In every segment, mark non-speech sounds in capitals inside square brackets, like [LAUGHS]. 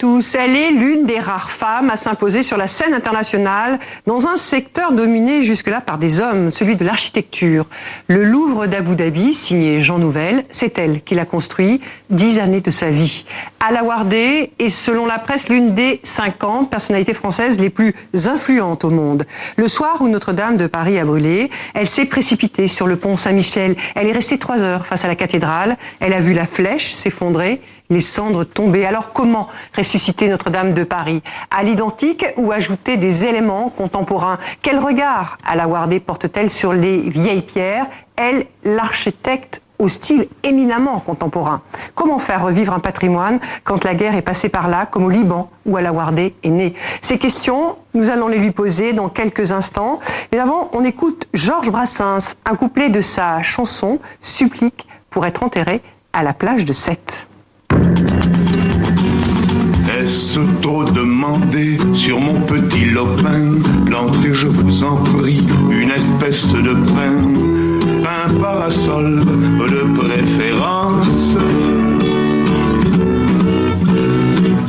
tous. Elle est l'une des rares femmes à s'imposer sur la scène internationale dans un secteur dominé jusque-là par des hommes, celui de l'architecture. Le Louvre d'Abu Dhabi, signé Jean Nouvel, c'est elle qui l'a construit dix années de sa vie. Ala Wardé est, selon la presse, l'une des 50 personnalités françaises les plus influentes au monde. Le soir où Notre-Dame de Paris a brûlé, elle s'est précipitée sur le pont Saint-Michel. Elle est restée trois heures face à la cathédrale. Elle a vu la flèche s'effondrer les cendres tomber. Alors comment ressusciter Notre-Dame de Paris? À l'identique ou ajouter des éléments contemporains? Quel regard la Wardé porte-t-elle sur les vieilles pierres? Elle, l'architecte au style éminemment contemporain. Comment faire revivre un patrimoine quand la guerre est passée par là, comme au Liban, où Wardé est née Ces questions, nous allons les lui poser dans quelques instants. Mais avant, on écoute Georges Brassens, un couplet de sa chanson Supplique pour être enterré à la plage de Sète. Demandé sur mon petit lopin. Plantez, je vous en prie, une espèce de pain, un parasol de préférence.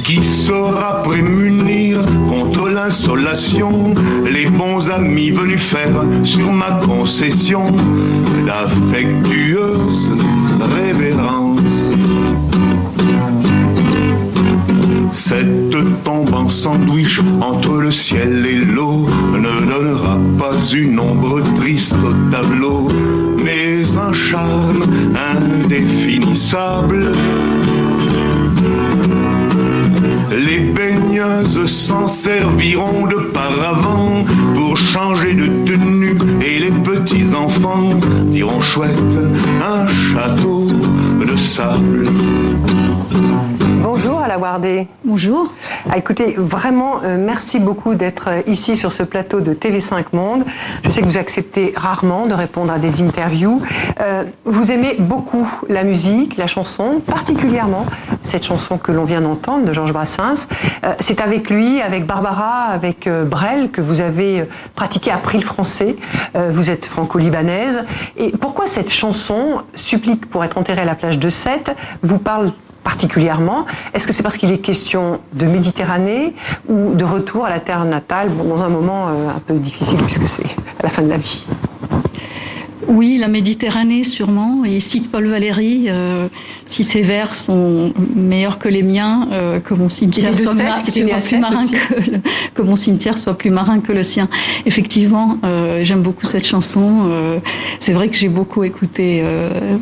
Qui saura prémunir contre l'insolation les bons amis venus faire sur ma concession. D'affectueuse révérence. Cette tombe en sandwich entre le ciel et l'eau ne donnera pas une ombre triste au tableau, mais un charme indéfinissable. Les baigneuses s'en serviront de paravent pour changer de tenue et les petits enfants diront chouette un château de sable. Bonjour la Wardé. Bonjour. Ah, écoutez, vraiment, euh, merci beaucoup d'être euh, ici sur ce plateau de TV5 Monde. Je sais que vous acceptez rarement de répondre à des interviews. Euh, vous aimez beaucoup la musique, la chanson, particulièrement cette chanson que l'on vient d'entendre de Georges Brassens. C'est avec lui, avec Barbara, avec Brel que vous avez pratiqué, appris le français. Vous êtes franco-libanaise. Et pourquoi cette chanson, Supplique pour être enterré à la plage de Sète, vous parle particulièrement. Est-ce que c'est parce qu'il est question de Méditerranée ou de retour à la terre natale dans un moment euh, un peu difficile puisque c'est à la fin de la vie? Oui, la Méditerranée sûrement. Et cite Paul Valéry, euh, si ses vers sont meilleurs que les miens, euh, que mon cimetière soit, plus marin que, que, mon cimetière soit plus marin que le sien. Effectivement, euh, j'aime beaucoup cette chanson. c'est vrai que j'ai beaucoup écouté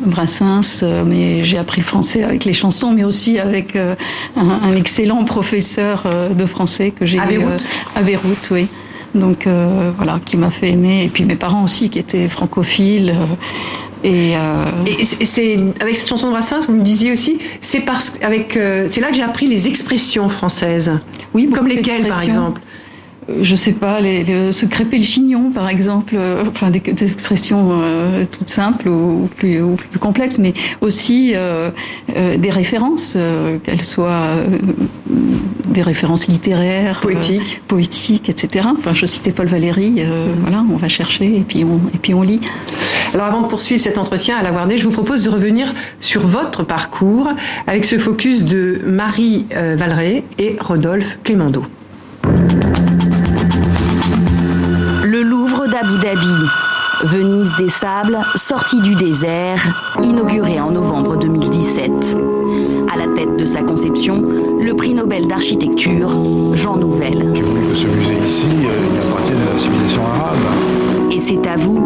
Brassens, mais j'ai appris le français avec les chansons, mais aussi avec un, un, excellent professeur de français que j'ai eu à Beyrouth, oui donc euh, voilà, qui m'a fait aimer. Et puis mes parents aussi, qui étaient francophiles. Euh, et, euh... et c'est avec cette chanson de Brassens, vous me disiez aussi, c'est parce avec c'est là que j'ai appris les expressions françaises. Oui, comme lesquelles par exemple je sais pas, les, se crêper le chignon, par exemple, euh, enfin des, expressions euh, toutes simples ou, plus, ou, plus, complexes, mais aussi euh, des références, qu'elles soient des références littéraires, poétiques, poétiques, etc. Enfin, je citais Paul Valéry. Mm-hmm. Voilà, on va chercher et puis on et puis on lit. Alors, avant de poursuivre cet entretien à la Guardée, je vous propose de revenir sur votre parcours avec ce focus de Marie Valeret et Rodolphe Clémendo. Abu Dhabi. Venise des Sables, sortie du désert, inaugurée en novembre 2017. À la tête de sa conception, le prix Nobel d'architecture, Jean Nouvel. J'ai voulu que ce musée ici, euh, il appartienne à la civilisation arabe. Et c'est à vous,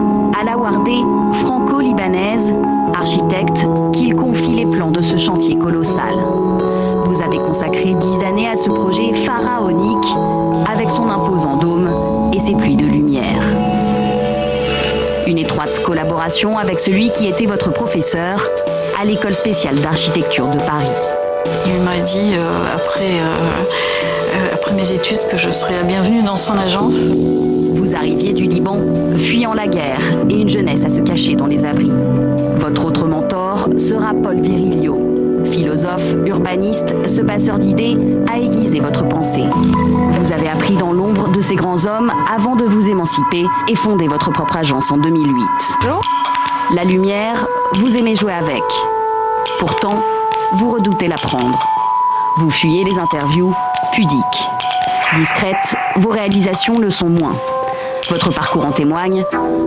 Wardé, franco-libanaise, architecte, qu'il confie les plans de ce chantier colossal. Vous avez consacré dix années à ce projet pharaonique, avec son imposant dôme et ses pluies de lumière. Une étroite collaboration avec celui qui était votre professeur à l'école spéciale d'architecture de Paris. Il m'a dit euh, après, euh, euh, après mes études que je serais la bienvenue dans son agence. Vous arriviez du Liban, fuyant la guerre et une jeunesse à se cacher dans les abris. Votre autre mentor sera Paul Virilio, philosophe, urbaniste, ce passeur d'idées a aiguisé votre pensée. Vous avez appris dans l'ombre de ces grands hommes avant de vous émanciper et fonder votre propre agence en 2008. La lumière, vous aimez jouer avec. Pourtant, vous redoutez la prendre. Vous fuyez les interviews pudiques. Discrètes, vos réalisations le sont moins. Votre parcours en témoigne,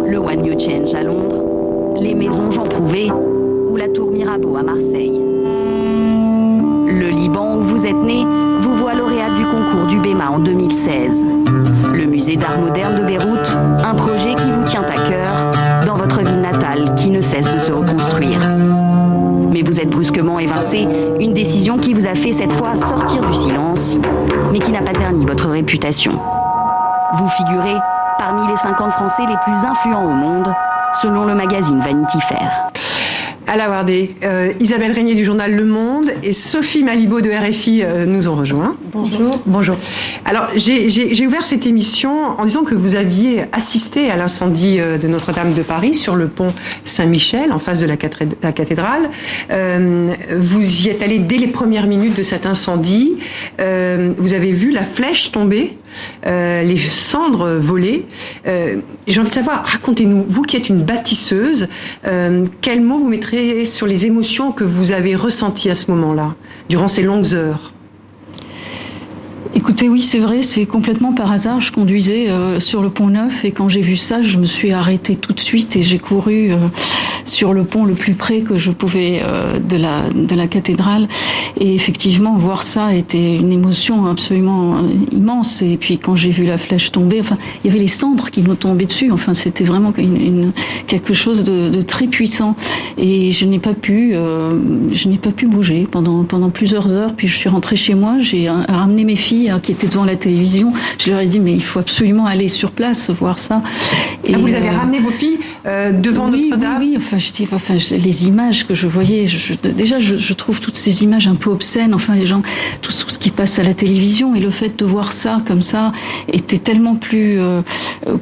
le One New Change à Londres, les maisons Jean Prouvé ou la tour Mirabeau à Marseille. Le Liban où vous êtes né vous voit lauréat du concours du BEMA en 2016. Le musée d'art moderne de Beyrouth, un projet qui vous tient à cœur dans votre ville natale qui ne cesse de se reconstruire. Mais vous êtes brusquement évincé, une décision qui vous a fait cette fois sortir du silence, mais qui n'a pas terni votre réputation. Vous figurez parmi les 50 Français les plus influents au monde, selon le magazine Vanity Fair. À la Wardé, euh, Isabelle Régnier du journal Le Monde et Sophie Malibaud de RFI euh, nous ont rejoints. Bonjour. Bonjour. Alors, j'ai ouvert cette émission en disant que vous aviez assisté à l'incendie euh, de Notre-Dame de Paris sur le pont Saint-Michel, en face de la, cathédrale. vous y êtes allé dès les premières minutes de cet incendie. vous avez vu la flèche tomber, les cendres voler. J'ai envie de savoir, racontez-nous, vous qui êtes une bâtisseuse, quel mot vous mettrez sur les émotions que vous avez ressenties à ce moment-là, durant ces longues heures Écoutez, oui, c'est vrai, c'est complètement par hasard. Je conduisais euh, sur le pont Neuf et quand j'ai vu ça, je me suis arrêtée tout de suite et j'ai couru euh, sur le pont le plus près que je pouvais euh, de, la, de la cathédrale. Et effectivement, voir ça était une émotion absolument immense. Et puis quand j'ai vu la flèche tomber, enfin, il y avait les cendres qui nous tombaient dessus. Enfin, c'était vraiment quelque chose de, de, très puissant. Et je n'ai pas pu, je n'ai pas pu bouger pendant pendant plusieurs heures. Puis je suis rentrée chez moi, j'ai ramené mes filles Hein, qui étaient devant la télévision. Je leur ai dit, mais il faut absolument aller sur place, voir ça. Et ah, vous avez euh, ramené vos filles euh, devant Notre-Dame oui, enfin, je dis, enfin, les images que je voyais, je, déjà, je, trouve toutes ces images un peu obscènes. Enfin, les gens, tout, ce qui passe à la télévision et le fait de voir ça comme ça était tellement plus euh,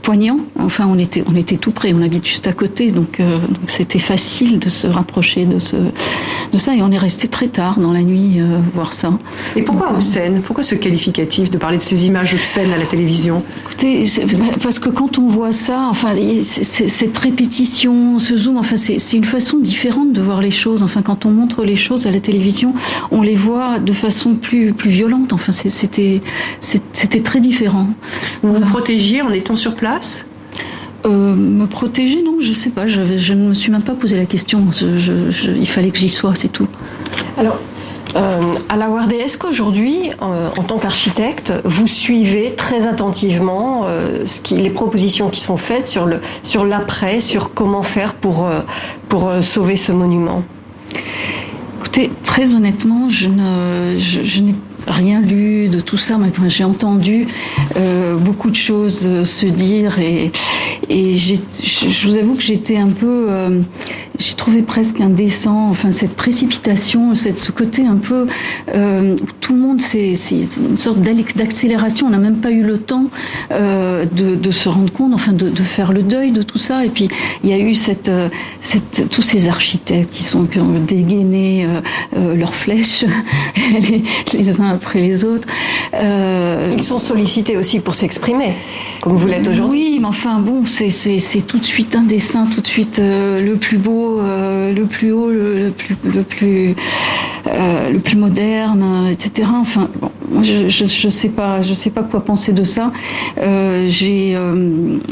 poignant. Enfin, on était, on était tout près, on habite juste à côté, donc c'était facile de se rapprocher de, ce, de ça. Et on est resté très tard dans la nuit voir ça. Et pourquoi obscène? Pourquoi se qualifier de parler de ces images obscènes à la télévision Écoutez, parce que quand on voit ça, enfin, cette répétition, ce zoom, enfin, c'est une façon différente de voir les choses. Enfin, quand on montre les choses à la télévision, on les voit de façon plus, plus violente. Enfin, c'était très différent. Vous vous protégiez en étant sur place? Euh, me protéger, non, je sais pas. Je, ne me suis même pas posé la question. il fallait que j'y sois, c'est tout. Alors, euh, à la Wardé, est-ce qu'aujourd'hui, euh, en tant qu'architecte, vous suivez très attentivement euh, les propositions qui sont faites sur l'après, sur comment faire pour pour sauver ce monument? Écoutez, très honnêtement, je n'ai rien lu de tout ça, mais j'ai entendu euh, beaucoup de choses euh, se dire et, je vous avoue que j'étais un peu, euh, j'ai trouvé presque indécent, enfin cette précipitation, cette, ce côté un peu euh, où tout le monde, c'est une sorte d'accélération, on n'a même pas eu le temps euh, de, de, se rendre compte, enfin de, de, faire le deuil de tout ça. Et puis il y a eu cette, cette tous ces architectes qui sont qui ont dégainé leurs flèches [LAUGHS] les, les uns après les autres. Euh, Ils sont sollicités aussi pour s'exprimer, comme vous l'êtes aujourd'hui. Oui, mais enfin bon, c'est tout de suite un dessin, tout de suite euh, le plus beau, euh, le plus haut, le, plus, le plus, le plus moderne, etc. Enfin, bon, je, je, sais pas, je sais pas quoi penser de ça. J'ai,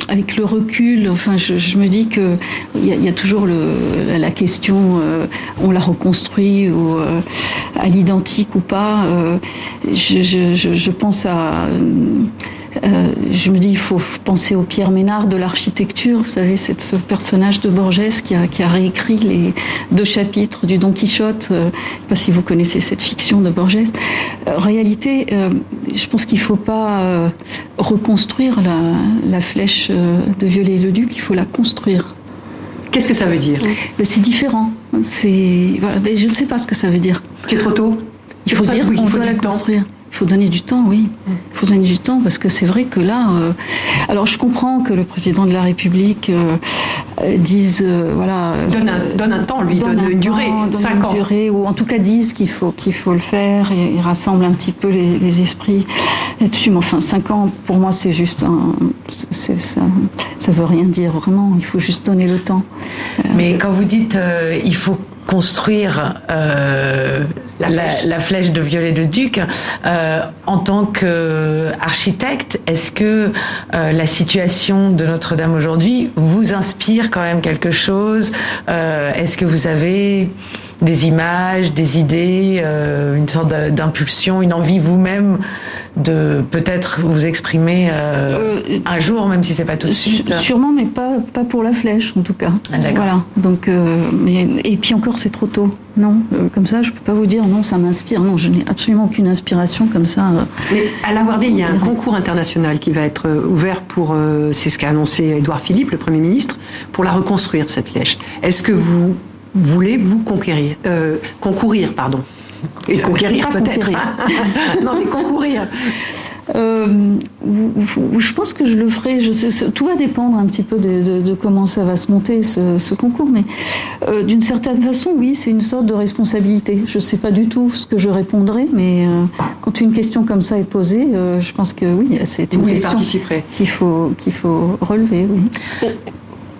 avec le recul, enfin, je, me dis que il y, a toujours la question, on l'a reconstruit à l'identique ou pas je, pense à. Euh, je me dis, il faut penser au Pierre Ménard de l'architecture. Vous savez, c'est ce personnage de Borges qui a, qui a, réécrit les deux chapitres du Don Quichotte. Euh, je ne sais pas si vous connaissez cette fiction de Borges. Euh, en réalité, euh, je pense qu'il ne faut pas reconstruire la, la flèche de Viollet-le-Duc, il faut la construire. Qu'est-ce que ça veut dire? Ben, C'est différent. C'est voilà, ben, je ne sais pas ce que ça veut dire. C'est trop tôt? Il faut dire qu'on doit la construire. Il faut donner du temps, oui. Il faut donner du temps parce que c'est vrai que là, euh, alors je comprends que le président de la République euh, dise, euh, voilà, donne un, donne un, temps, lui donne, une durée, cinq ans, durée, ou en tout cas dise qu'il faut qu'il faut le faire et, rassemble un petit peu les, les esprits là-dessus. Mais enfin, cinq ans, pour moi, c'est juste un, ça, ça veut rien dire vraiment. Il faut juste donner le temps. Mais quand vous dites, il faut construire euh, la, flèche. de Viollet-le-Duc. Euh, en tant qu'architecte, est-ce que euh, la situation de Notre-Dame aujourd'hui vous inspire quand même quelque chose? Est-ce que vous avez des images, des idées, une sorte d'impulsion, une envie vous-même de peut-être vous exprimer euh, euh, un jour, même si c'est pas tout de suite. Sûrement, mais pas pas pour la flèche en tout cas. Ah, voilà. Donc, euh, mais, et puis encore, c'est trop tôt. Non, comme ça, je peux pas vous dire non, ça m'inspire. Non, je n'ai absolument aucune inspiration comme ça. Mais à la Wardé, il y a un concours international qui va être ouvert pour, c'est ce qu'a annoncé Édouard Philippe, le Premier ministre, pour la reconstruire cette flèche. Est-ce que vous voulez vous conquérir, concourir, pardon et conquérir peut-être. [LAUGHS] non, mais concourir. Euh, je pense que je le ferai. Je tout va dépendre un petit peu de, comment ça va se monter ce, concours, mais euh, d'une certaine façon, oui, c'est une sorte de responsabilité. Je ne sais pas du tout ce que je répondrai, mais euh, quand une question comme ça est posée, je pense que oui, c'est une question qu'il faut qu'il faut relever. Oui.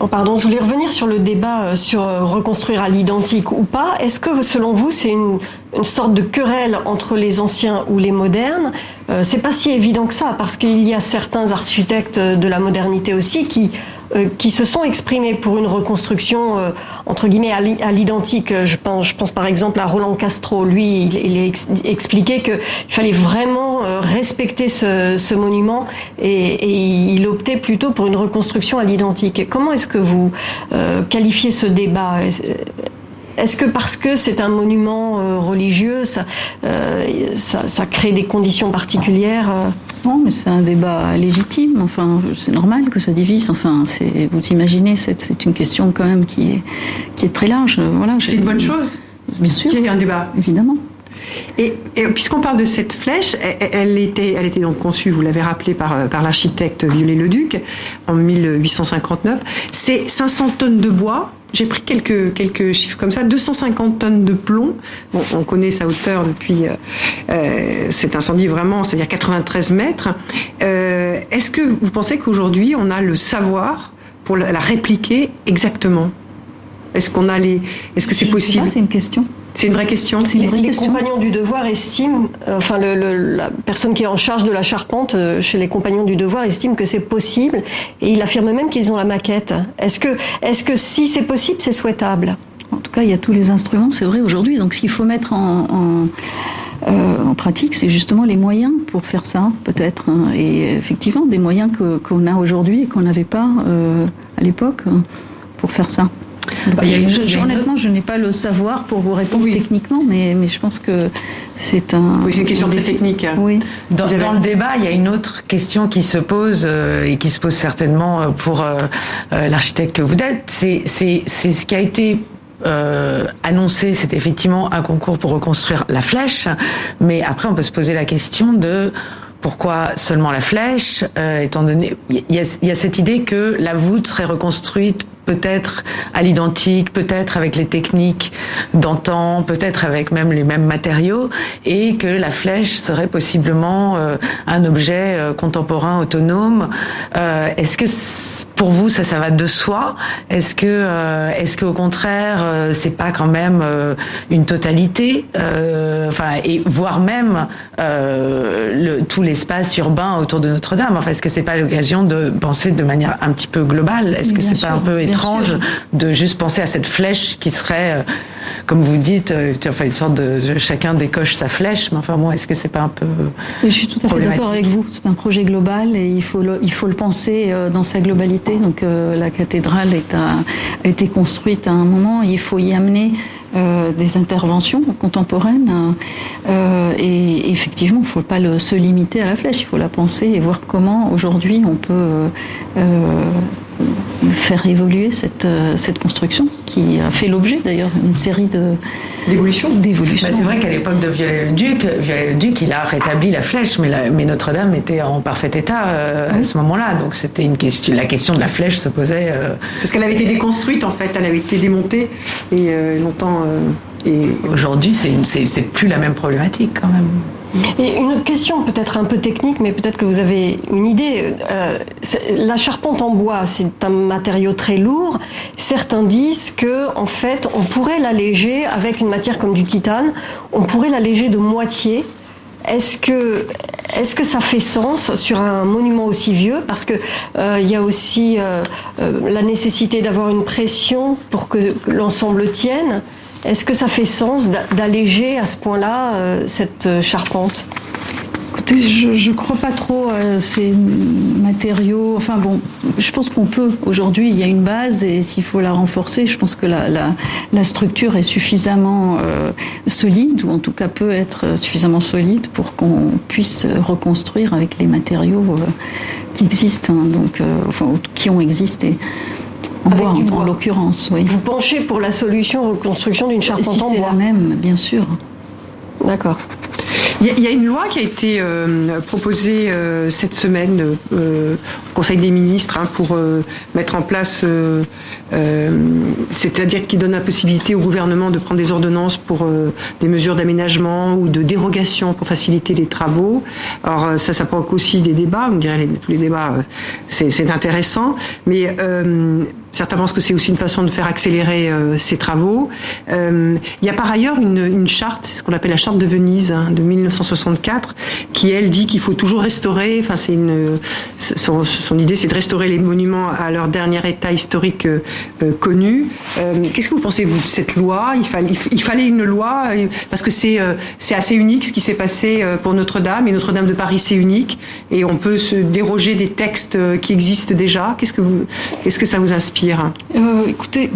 Oh, pardon, je voulais revenir sur le débat euh, sur euh, reconstruire à l'identique ou pas. Est-ce que, selon vous, c'est une, sorte de querelle entre les anciens ou les modernes? Euh, C'est pas si évident que ça, parce qu'il y a certains architectes de la modernité aussi qui euh, qui se sont exprimés pour une reconstruction euh, entre guillemets à l'identique. Je pense, je pense par exemple à Roland Castro. Lui, il, a expliqué qu'il fallait vraiment euh, respecter ce, ce monument et, et, il optait plutôt pour une reconstruction à l'identique. Comment est-ce que vous qualifiez ce débat? Est-ce que parce que c'est un monument euh, religieux, euh, ça, ça, crée des conditions particulières euh Non, mais c'est un débat légitime. Enfin, c'est normal que ça divise. Enfin, c'est, vous imaginez, c'est, une question quand même qui est, qui est très large. Voilà, c'est une bonne chose. Bien sûr. Qu'il y ait un débat. Évidemment. Et, puisqu'on parle de cette flèche, elle, était, elle était donc conçue, vous l'avez rappelé, par, par l'architecte Viollet-le-Duc en 1859. C'est 500 tonnes de bois, j'ai pris quelques, quelques chiffres comme ça. 250 tonnes de plomb. Bon, on connaît sa hauteur depuis euh, euh cet incendie vraiment, c'est-à-dire 93 mètres. Euh, Est-ce que vous pensez qu'aujourd'hui on a le savoir pour la, la répliquer exactement? Est-ce qu'on a les Est-ce que c'est possible? C'est une question. C'est une vraie question. les, compagnons du devoir estiment, euh, enfin le, la personne qui est en charge de la charpente euh, chez les compagnons du devoir estime que c'est possible et il affirme même qu'ils ont la maquette. Est-ce que, est-ce que si c'est possible, c'est souhaitable? En tout cas, il y a tous les instruments, c'est vrai aujourd'hui. Donc ce qu'il faut mettre en, en, euh, en pratique, c'est justement les moyens pour faire ça, peut-être. Hein. Et effectivement, des moyens qu'on a aujourd'hui et qu'on n'avait pas euh, à l'époque hein, pour faire ça. Bah, honnêtement, je n'ai pas le savoir pour vous répondre techniquement, mais, mais je pense que c'est un. Oui, c'est une question très technique. Oui. Dans, le débat, il y a une autre question qui se pose euh, et qui se pose certainement euh, pour euh, l'architecte que vous êtes. C'est ce qui a été annoncé, c'est effectivement un concours pour reconstruire la flèche, mais après on peut se poser la question de pourquoi seulement la flèche, étant donné il y, y, a cette idée que la voûte serait reconstruite peut-être à l'identique, peut-être avec les techniques d'antan, peut-être avec même les mêmes matériaux, et que la flèche serait possiblement euh, un objet euh, contemporain autonome. Euh, est-ce que pour vous ça, ça va de soi? Est-ce que, est-ce qu'au contraire, c'est pas quand même une totalité? Enfin, et voire même le, tout l'espace urbain autour de Notre-Dame? Enfin, est-ce que c'est pas l'occasion de penser de manière un petit peu globale? Est-ce que c'est pas un peu étrange de juste penser à cette flèche qui serait, euh, comme vous dites, euh, enfin une sorte de chacun décoche sa flèche. Mais enfin, moi, est-ce que c'est pas un peu Je suis tout à fait d'accord avec vous. C'est un projet global et il faut le, il faut le penser euh, dans sa globalité. Donc la cathédrale est a été construite à un moment. Il faut y amener des interventions contemporaines. et effectivement, il ne faut pas le, se limiter à la flèche, il faut la penser et voir comment aujourd'hui on peut faire évoluer cette, euh, cette construction qui a fait l'objet d'ailleurs d'une série de d'évolutions. Bah, c'est vrai qu'à l'époque de Viollet-le-Duc, Viollet-le-Duc, il a rétabli la flèche, mais, mais Notre-Dame était en parfait état euh, à ce moment-là. Donc c'était une question, la question de la flèche se posait. Euh, Parce qu'elle avait été déconstruite en fait, elle avait été démontée et longtemps. et aujourd'hui, c'est, c'est, plus la même problématique quand même. Et une question peut-être un peu technique, mais peut-être que vous avez une idée. Euh, la charpente en bois, c'est un matériau très lourd. Certains disent que, en fait, on pourrait l'alléger avec une matière comme du titane. On pourrait l'alléger de moitié. Est-ce que, est-ce que ça fait sens sur un monument aussi vieux? Parce que euh, il y a aussi euh, la nécessité d'avoir une pression pour que l'ensemble tienne. Est-ce que ça fait sens d'alléger à ce point-là euh, cette euh, charpente? Écoutez, je ne crois pas trop à ces matériaux. Enfin bon, je pense qu'on peut. Aujourd'hui, il y a une base et s'il faut la renforcer, je pense que la, structure est suffisamment euh, solide, ou en tout cas peut être suffisamment solide pour qu'on puisse reconstruire avec les matériaux qui existent, hein, donc, qui ont existé. En en, l'occurrence, oui. Vous penchez pour la solution reconstruction d'une charpente si en bois C'est la même, bien sûr. D'accord. Il y, a une loi qui a été euh, proposée euh, cette semaine euh, Conseil des ministres hein, pour mettre en place, c'est-à-dire qui donne la possibilité au gouvernement de prendre des ordonnances pour des mesures d'aménagement ou de dérogation pour faciliter les travaux. Alors ça, ça provoque aussi des débats. On dirait tous les débats, c'est intéressant, mais Certains pensent que c'est aussi une façon de faire accélérer euh, ces travaux. Euh, il y a par ailleurs une, une charte, ce qu'on appelle la charte de Venise hein, de 1964, qui elle dit qu'il faut toujours restaurer. Enfin, c'est une son idée, c'est de restaurer les monuments à leur dernier état historique euh, connu. Euh, qu'est-ce que vous pensez vous de cette loi? Il fallait, il fallait une loi parce que c'est c'est assez unique ce qui s'est passé pour Notre-Dame et Notre-Dame de Paris c'est unique et on peut se déroger des textes qui existent déjà. Qu'est-ce que vous, qu'est-ce que ça vous inspire? Euh, écoutez,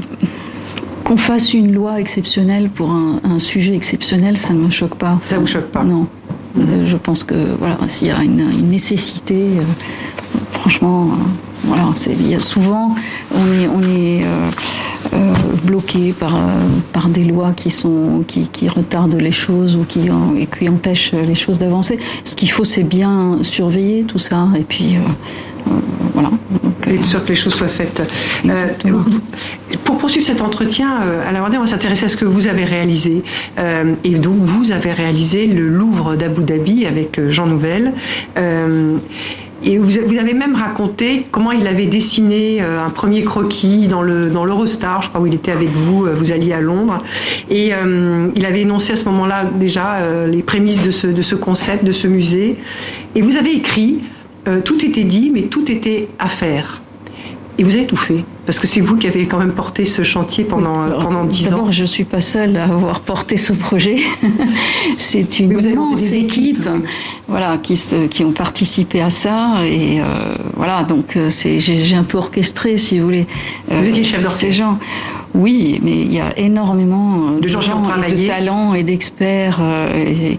qu'on fasse une loi exceptionnelle pour un, sujet exceptionnel, ça ne me choque pas. Ça ne vous choque pas? Non. Euh, je pense que voilà, s'il y a une, nécessité, euh, franchement, voilà, souvent, on est, on est bloqué par, par des lois qui, sont, qui, qui retardent les choses ou qui, et qui empêchent les choses d'avancer. Ce qu'il faut, c'est bien surveiller tout ça et puis voilà. Et être sûr que les choses soient faites. Euh, pour poursuivre cet entretien, euh, à la on va s'intéresser à ce que vous avez réalisé. Euh, et donc, vous avez réalisé le Louvre d'Abu Dhabi avec Jean Nouvel. Et vous, avez même raconté comment il avait dessiné un premier croquis dans le dans l'Eurostar, je crois où il était avec vous, vous alliez à Londres, et il avait énoncé à ce moment-là déjà les prémices de ce de ce concept, de ce musée. Et vous avez écrit euh, tout était dit, mais tout était à faire. Et vous avez tout fait, parce que c'est vous qui avez quand même porté ce chantier pendant pendant dix ans. D'abord, je suis pas seule à avoir porté ce projet. [LAUGHS] c'est une immense équipe, voilà, qui se, qui ont participé à ça, et euh, voilà, donc euh, c'est j'ai un peu orchestré, si vous voulez. vous étiez chef Ces gens. Oui, mais il y a énormément de, gens, de talents et d'experts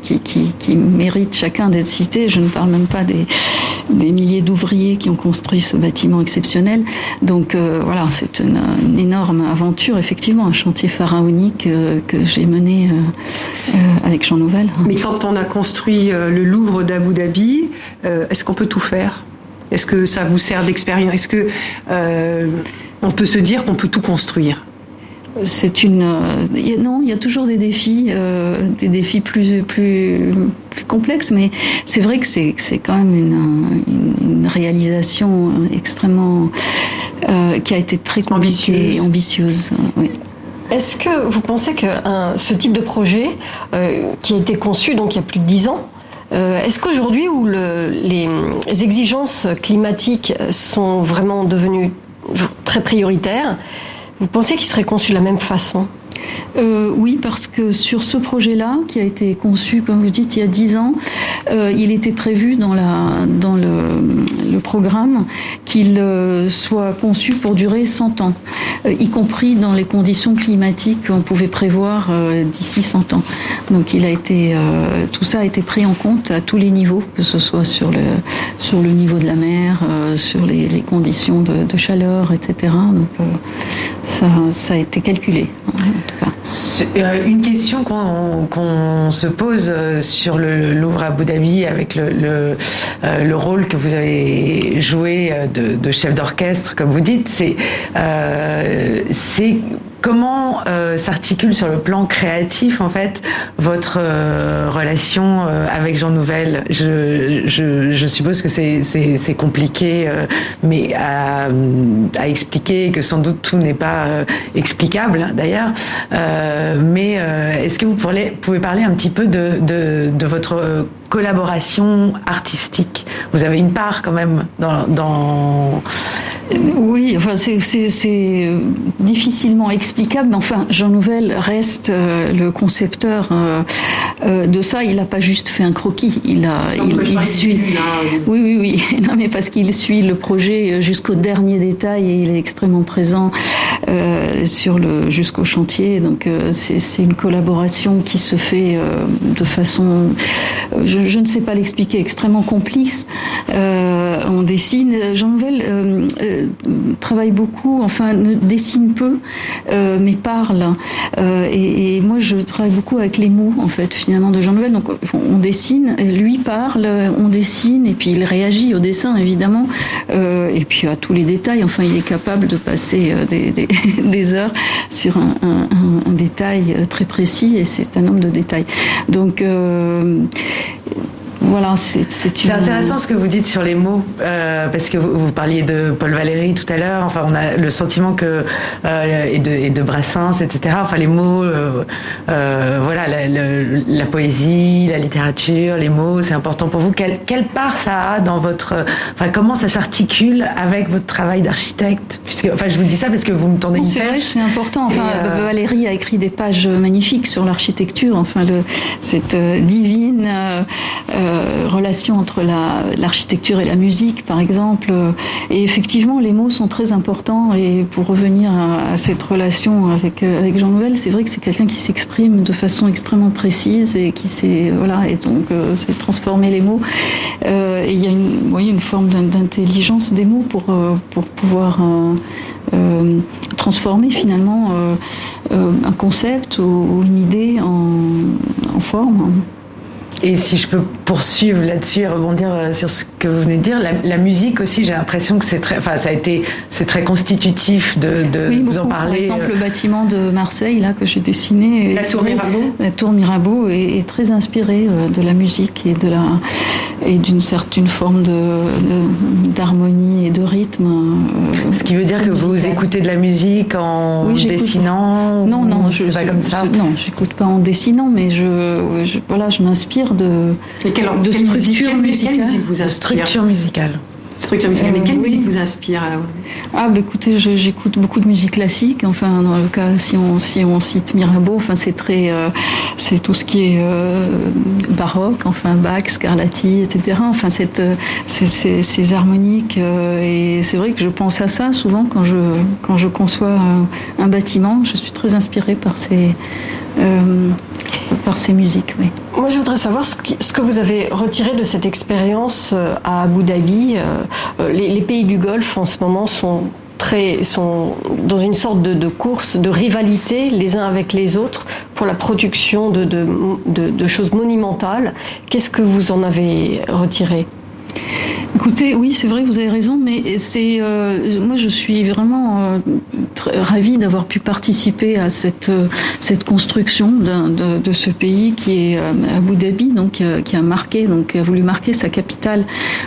qui, qui, qui, méritent chacun d'être cités. Je ne parle même pas des, des milliers d'ouvriers qui ont construit ce bâtiment exceptionnel. Donc euh, voilà, c'est une, énorme aventure, effectivement, un chantier pharaonique euh, que j'ai mené euh, avec Jean Nouvel. Mais quand on a construit le Louvre d'Abu Dhabi, est-ce qu'on peut tout faire? Est-ce que ça vous sert d'expérience Est-ce que on peut se dire qu'on peut tout construire? C'est une euh, non, il y a toujours des défis, euh, des défis plus plus plus complexes, mais c'est vrai que c'est c'est quand même une, une, réalisation extrêmement euh, qui a été très et ambitieuse. Oui. Est-ce que vous pensez que ce type de projet qui a été conçu donc il y a plus de dix ans Est-ce qu'aujourd'hui où le, les exigences climatiques sont vraiment devenues très prioritaires, vous pensez qu'il serait conçu de la même façon? Euh, oui, parce que sur ce projet-là, qui a été conçu, comme vous dites, il y a dix ans, euh, il était prévu dans, la, dans le, programme qu'il euh, soit conçu pour durer 100 ans, y compris dans les conditions climatiques qu'on pouvait prévoir d'ici 100 ans. Donc il a été, tout ça a été pris en compte à tous les niveaux, que ce soit sur le, sur le niveau de la mer, sur les, conditions de, chaleur, etc. Donc ça a été calculé. Euh, une question qu'on se pose euh, sur le Louvre Abu Dhabi avec le, euh, le rôle que vous avez joué de, chef d'orchestre, comme vous dites, c'est comment euh, s'articule sur le plan créatif en fait votre euh, relation euh, avec Jean Nouvel? Je, suppose que c'est compliqué, mais à, à, expliquer, que sans doute tout n'est pas explicable hein, d'ailleurs. mais est-ce que vous pouvez parler un petit peu de, votre collaboration artistique? Vous avez une part quand même dans, dans oui, enfin, c'est difficilement mais enfin, Jean Nouvel reste euh, le concepteur euh, de ça. Il n'a pas juste fait un croquis, il a, il, suit. oui, oui, oui. [LAUGHS] Non, mais parce qu'il suit le projet jusqu'au dernier détail et il est extrêmement présent sur le jusqu'au chantier. Donc, c'est une collaboration qui se fait de façon, je, je, ne sais pas l'expliquer, extrêmement complice. on dessine. Jean Nouvel travaille beaucoup, enfin ne dessine peu, euh, mais parle. Euh, et, moi, je travaille beaucoup avec les mots, en fait, finalement, de Jean Nouvel. Donc, on dessine, lui parle, on dessine, et puis il réagit au dessin, évidemment, euh, et puis à tous les détails. Enfin, il est capable de passer [LAUGHS] des, heures sur un, détail très précis, et c'est un homme de détails. Donc, voilà, c'est une... intéressant ce que vous dites sur les mots, euh, parce que vous, parliez de Paul Valéry tout à l'heure. Enfin, on a le sentiment que euh, et, de, et de Brassens, etc. Enfin, les mots, euh, voilà, la, la, poésie, la littérature, les mots, c'est important pour vous. Quelle, quelle, part ça a dans votre, enfin, comment ça s'articule avec votre travail d'architecte? Puisque, enfin, je vous dis ça parce que vous me tendez une perche. C'est important. Enfin, Valéry a écrit des pages magnifiques sur l'architecture. Enfin, le, cette divine. Euh, relation entre l'architecture et la musique, par exemple. Et effectivement, les mots sont très importants. Et pour revenir à, cette relation avec, euh, avec Jean Nouvel, c'est vrai que c'est quelqu'un qui s'exprime de façon extrêmement précise et qui sait, voilà, et donc euh, les mots. et il y a une, une forme d'intelligence des mots pour, pour pouvoir transformer finalement un concept ou, une idée en, en forme. Et si je peux poursuivre là-dessus et rebondir euh, sur ce que vous venez de dire, la, musique aussi, j'ai l'impression que c'est très, enfin, ça a été, c'est très constitutif de, de vous en parler. Par exemple, le bâtiment de Marseille, là, que j'ai dessiné. La tour Mirabeau. La tour Mirabeau est, très inspirée euh, de la musique et de la, et d'une certaine forme de, d'harmonie et de rythme. Euh, ce qui veut dire que vous écoutez de la musique en dessinant? Non, non, je, pas comme ça. non, j'écoute pas en dessinant, mais je, je voilà, je m'inspire de, de structure musicale. vous Structure musicale. Structure musicale. Mais quelle euh, musique vous inspire alors Ah, bah, écoutez, j'écoute beaucoup de musique classique. Enfin, dans le cas, si on, si on cite Mirabeau, enfin, c'est très, euh, c'est tout ce qui est euh, baroque, enfin, Bach, Scarlatti, etc. Enfin, cette, ces, ces, harmoniques. et c'est vrai que je pense à ça souvent quand je, quand je conçois un, un bâtiment. Je suis très inspirée par ces, euh, ces musiques. Moi, je voudrais savoir ce que, vous avez retiré de cette expérience euh, à Abu Dhabi. Euh, les, pays du Golfe, en ce moment, sont Très, sont dans une sorte de, course, de rivalité les uns avec les autres pour la production de choses monumentales. Qu'est-ce que vous en avez retiré? Écoutez, oui, c'est vrai, vous avez raison, mais c'est euh, moi je suis vraiment euh, ravie d'avoir pu participer à cette euh, cette construction de, ce pays qui est Abu Dhabi, donc qui a marqué, donc a voulu marquer sa capitale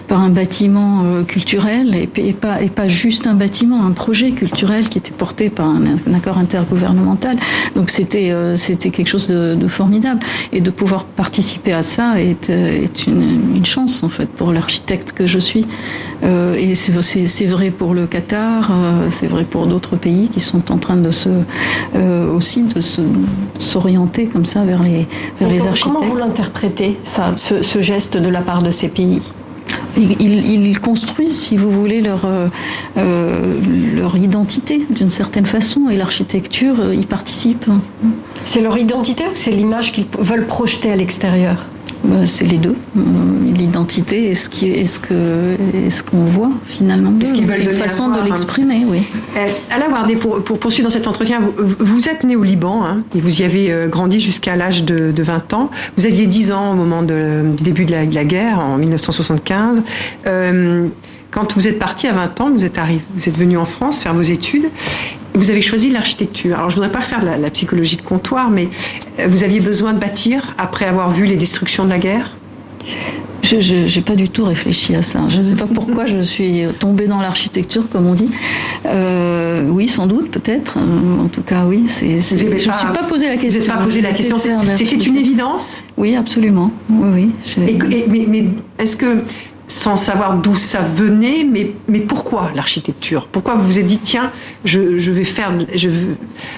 par un bâtiment culturel et, pas et pas juste un bâtiment, un projet culturel qui était porté par un, accord intergouvernemental. Donc c'était c'était quelque chose de, formidable et de pouvoir participer à ça est, est une, une chance en fait pour l'architecte que je suis. Euh, et c'est vrai pour le Qatar, euh, c'est vrai pour d'autres pays qui sont en train de se euh, aussi de s'orienter comme ça vers les vers les architectes. Comment vous l'interprétez ça, ce, geste de la part de ces pays? Ils, construisent, si vous voulez, leur, leur identité d'une certaine façon et l'architecture y participe. C'est leur identité ou c'est l'image qu'ils veulent projeter à l'extérieur? C'est les deux. Euh, l'identité et ce qui est ce que ce qu'on voit finalement. C'est une façon de l'exprimer, oui. Euh, Alain Wardé, pour, pour, poursuivre dans cet entretien, vous, vous êtes né au Liban hein, et vous y avez euh, grandi jusqu'à l'âge de, de, 20 ans. Vous aviez 10 ans au moment de, du début de la, de la, guerre en 1975. Euh, quand vous êtes parti à 20 ans, vous êtes, arrivé, vous êtes venu en France faire vos études Vous avez choisi l'architecture. Alors, je ne voudrais pas faire la, la, psychologie de comptoir, mais vous aviez besoin de bâtir après avoir vu les destructions de la guerre? Je n'ai pas du tout réfléchi à ça. Je ne sais pas pourquoi je suis tombée dans l'architecture, comme on dit. Euh, oui, sans doute, peut-être. En tout cas, oui. C'est, je ne me suis pas posé la question. Vous pas posé la question. C'était une évidence? Oui, absolument. Oui, oui. mais, mais est-ce que sans savoir d'où ça venait, mais, mais pourquoi l'architecture? Pourquoi vous vous êtes dit, tiens, je, je vais faire...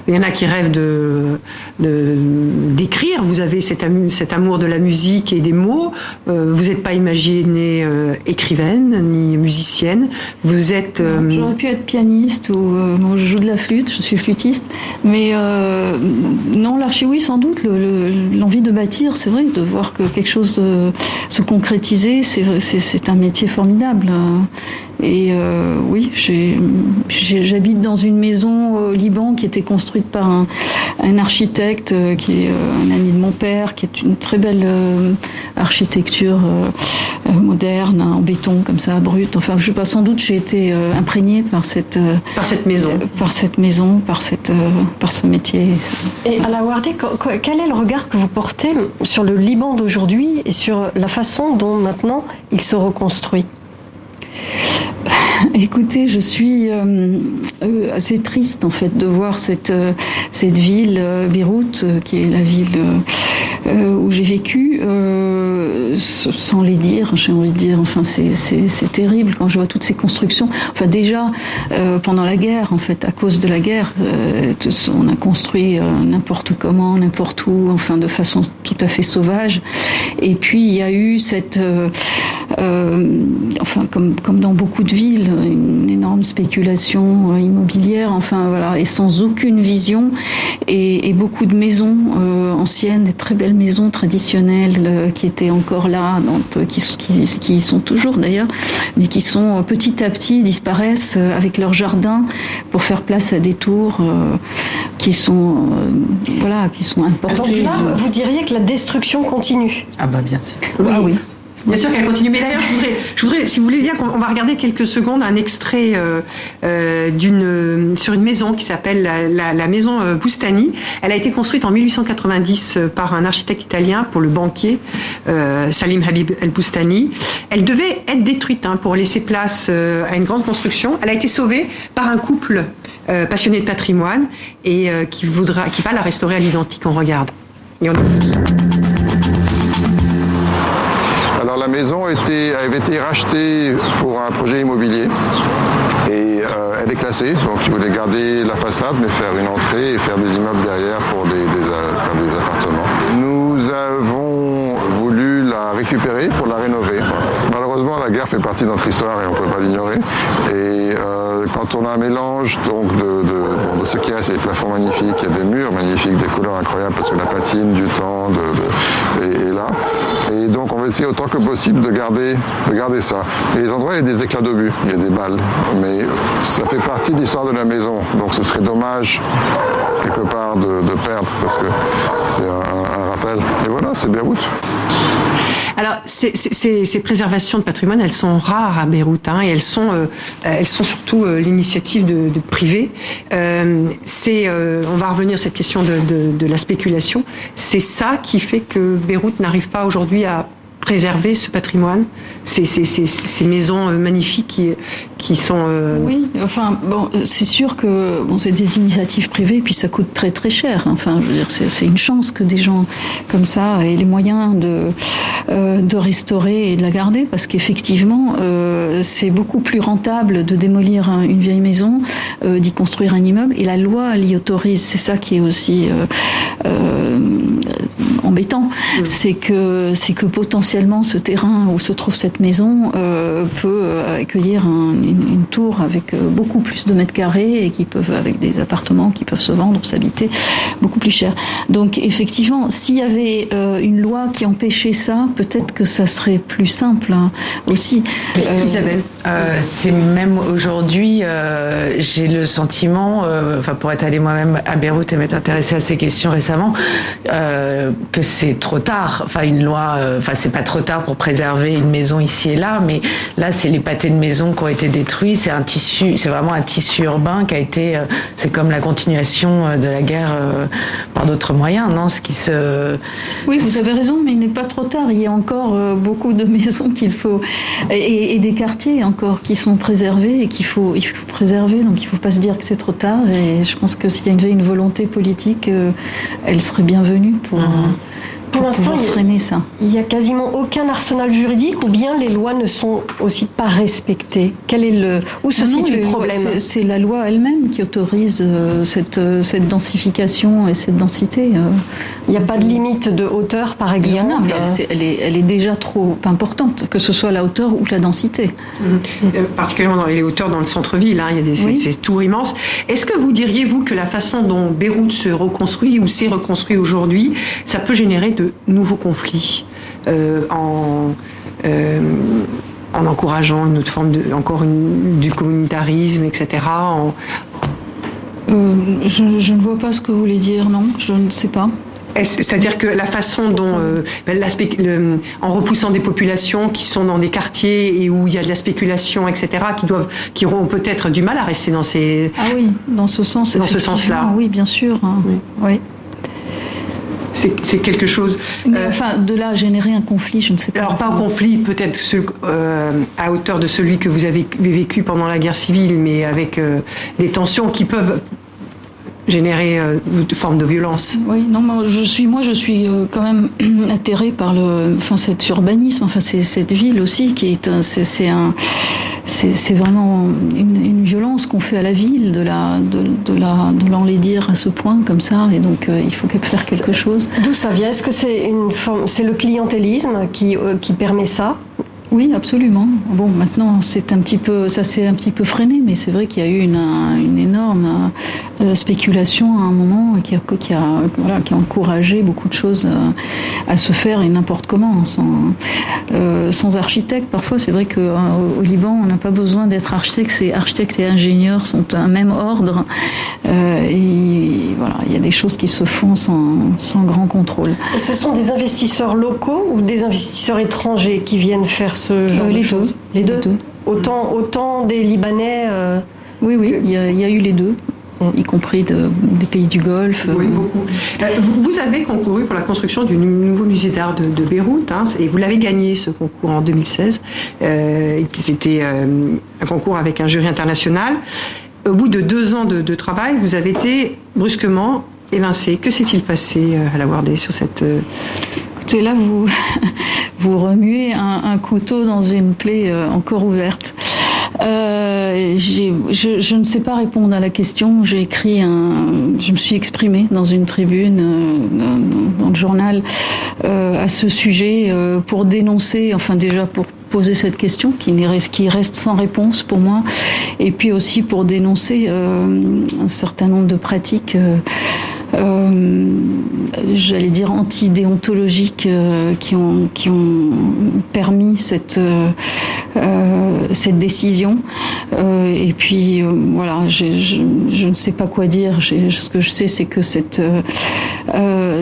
Il y en a qui rêvent de, d'écrire, vous avez cet, amour, cet amour de la musique et des mots, euh, vous n'êtes pas imaginée euh, écrivaine ni musicienne, vous êtes... Euh, j'aurais pu être pianiste ou je joue de la flûte, je suis flûtiste, mais non, l'archi, oui, sans doute, l'envie de bâtir, c'est vrai, de voir que quelque chose se concrétiser, c'est c'est un métier formidable. Et euh, oui, j'habite dans une maison au Liban qui était construite par un, architecte euh, qui est euh, un ami de mon père, qui est une très belle architecture moderne, en béton comme ça, brut. Enfin, je sais pas, sans doute j'ai été imprégnée par cette par cette maison, par cette maison, par cette par ce métier. Et à la Wardé, quel est le regard que vous portez sur le Liban d'aujourd'hui et sur la façon dont maintenant il se reconstruit? [SIGHS] Écoutez, je suis euh, euh, assez triste en fait de voir cette euh, cette ville Beyrouth, qui est la ville où j'ai vécu, sans les dire, j'ai envie de dire. Enfin, c'est terrible quand je vois toutes ces constructions. Enfin, déjà pendant la guerre, en fait, à cause de la guerre, on a construit n'importe comment, n'importe où, enfin, de façon tout à fait sauvage. Et puis il y a eu cette, enfin, comme comme dans beaucoup de villes une énorme spéculation euh, immobilière, enfin voilà, et sans aucune vision, et, beaucoup de maisons euh, anciennes, des très belles maisons traditionnelles euh, qui étaient encore là, donc, qui, qui, qui sont toujours d'ailleurs, mais qui sont petit à petit disparaissent avec leurs jardins pour faire place à des tours qui sont voilà, qui sont importées. vous diriez que la destruction continue Ah bah bien sûr. Ah oui. Bien sûr qu'elle continue. Mais d'ailleurs, si vous voulez bien, qu'on va regarder quelques secondes un extrait euh, euh sur une maison qui s'appelle la, maison euh, Boustani. Elle a été construite en 1890 euh, par un architecte italien pour le banquier Salim Habib El Boustani. Elle devait être détruite hein, pour laisser place à une grande construction. Elle a été sauvée par un couple passionné de patrimoine et qui voudra, qui va la restaurer à l'identique. On regarde. Et on la maison avait été rachetée pour un projet immobilier et euh, elle est classée. Donc ils voulaient garder la façade mais faire une entrée et faire des immeubles derrière pour des, des, appartements. Nous avons voulu la récupérer pour la rénover. Malheureusement la guerre fait partie de notre histoire et on ne peut pas l'ignorer. Et euh, quand on a un mélange donc de, ce qui reste, des plafonds magnifiques, il y a des murs magnifiques, des couleurs incroyables parce que la patine du temps est là. Et donc on va essayer autant que possible de garder, de garder ça. Et les endroits, il y a des éclats d'obus, il y a des balles. Mais ça fait partie de l'histoire de la maison. Donc ce serait dommage quelque part de, perdre parce que c'est un, rappel. Et voilà, c'est Beyrouth. Alors, ces, préservations de patrimoine, elles sont rares à Beyrouth, hein, et elles sont, euh, elles sont surtout euh, l'initiative de, de privés. Euh, c'est, on va revenir à cette question de, de la spéculation. C'est ça qui fait que Beyrouth n'arrive pas aujourd'hui à préserver ce patrimoine, ces, ces, ces, ces maisons euh, magnifiques qui, qui sont... Euh, oui, enfin, bon, c'est sûr que bon, c'est des initiatives privées, puis ça coûte très très cher. Enfin, je veux dire, c'est une chance que des gens comme ça aient les moyens de, euh, de restaurer et de la garder, parce qu'effectivement, euh, c'est beaucoup plus rentable de démolir une vieille maison, d'y construire un immeuble, et la loi l'y autorise. C'est ça qui est aussi embêtant, c'est que c'est que potentiellement ce terrain où se trouve cette maison euh, peut accueillir un, une, tour avec euh, beaucoup plus de mètres carrés et qui peuvent avec des appartements qui peuvent se vendre ou s'habiter beaucoup plus cher. Donc effectivement, s'il y avait euh, une loi qui empêchait ça, peut-être que ça serait plus simple hein, aussi. Euh, Isabelle, c'est même aujourd'hui, j'ai le sentiment, enfin pour être allée moi-même à Beyrouth et m'être intéressée à ces questions récemment, que c'est trop tard. Enfin une loi, enfin c'est pas trop tard pour préserver une maison ici et là, mais là, c'est les pâtés de maison qui ont été détruits. C'est un tissu, c'est vraiment un tissu urbain qui a été, c'est comme la continuation de la guerre par d'autres moyens, non Ce qui se. Oui, vous avez raison, mais il n'est pas trop tard. Il y a encore beaucoup de [LAUGHS] maisons qu'il faut et, des quartiers encore qui sont préservés et qu'il faut, il faut préserver. Donc il ne faut pas se dire que c'est trop tard. Et je pense que s'il y a une, une volonté politique, elle serait bienvenue pour. Mhm pour l'instant, il n'y a quasiment aucun arsenal juridique ou bien les lois ne sont aussi pas respectées Quel est le, Où se situe le problème C'est la loi elle-même qui autorise euh, cette, euh, cette densification et cette densité. Euh. Il n'y a pas de limite de hauteur, par exemple Il y en a, mais elle, est, elle, est, déjà trop importante, que ce soit la hauteur ou la densité. Mmh. particulièrement dans les hauteurs dans le centre-ville, hein, il y a des, ces, tours immenses. Est-ce que vous diriez, vous, que la façon dont Beyrouth se reconstruit ou s'est reconstruit aujourd'hui, ça peut générer de nouveaux conflits euh, en, euh, en encourageant une autre forme de, encore une, du communautarisme, etc. Euh, je, je, ne vois pas ce que vous voulez dire, non, je ne sais pas. C'est-à-dire que la façon dont, ben, le, en repoussant des populations qui sont dans des quartiers et où il y a de la spéculation, etc., qui doivent, qui auront peut-être du mal à rester dans ces. Ah oui, dans ce sens. Dans ce sens-là. Oui, bien sûr. Oui. oui c'est quelque chose. Mais euh, enfin, de là à générer un conflit, je ne sais pas. Alors, pas un conflit, peut-être euh, à hauteur de celui que vous avez vécu pendant la guerre civile, mais avec euh, des tensions qui peuvent générer une forme de violence. Oui, non, moi je suis, moi je suis quand même [CLEARS THROAT] atterrée par le, enfin cet urbanisme, enfin c'est cette ville aussi qui est, c'est un, c'est vraiment une, violence qu'on fait à la ville de la de, la de l'enlaidir à ce point comme ça et donc euh, il faut faire quelque chose. D'où ça vient? Est-ce que c'est une forme c'est le clientélisme qui euh, qui permet ça? Oui, absolument. Bon, maintenant, c'est un petit peu, ça s'est un petit peu freiné, mais c'est vrai qu'il y a eu une, énorme euh, spéculation à un moment qui a, voilà, qui a encouragé beaucoup de choses à, se faire et n'importe comment, sans, euh, architecte. Parfois, c'est vrai qu'au euh, Liban, on n'a pas besoin d'être architecte. C'est architecte et ingénieur sont un même ordre. et voilà, il y a des choses qui se font sans, sans grand contrôle. Et ce sont des investisseurs locaux ou des investisseurs étrangers qui viennent faire ce genre les de choses Les deux. Autant, autant des Libanais. oui, oui, il y, a eu les deux y compris des pays du Golfe. Oui, beaucoup. Euh, vous avez concouru pour la construction du nouveau musée d'art de, Beyrouth, hein, et vous l'avez gagné ce concours en 2016. Euh, C'était euh, un concours avec un jury international. Au bout de deux ans de, travail, vous avez été brusquement évincé. Que s'est-il passé à la Wardé sur cette... Écoutez, là, vous, [LAUGHS] vous remuez un, couteau dans une plaie encore ouverte. Euh, je, ne sais pas répondre à la question. J'ai écrit je me suis exprimée dans une tribune euh, dans, le journal euh, à ce sujet euh, pour dénoncer, enfin déjà pour poser cette question qui, reste sans réponse pour moi, et puis aussi pour dénoncer euh, un certain nombre de pratiques. Euh, j'allais dire anti-déontologiques euh, qui, ont, qui ont permis cette, euh, cette décision. et puis voilà, je, je, ne sais pas quoi dire. Ce que je sais, c'est que cette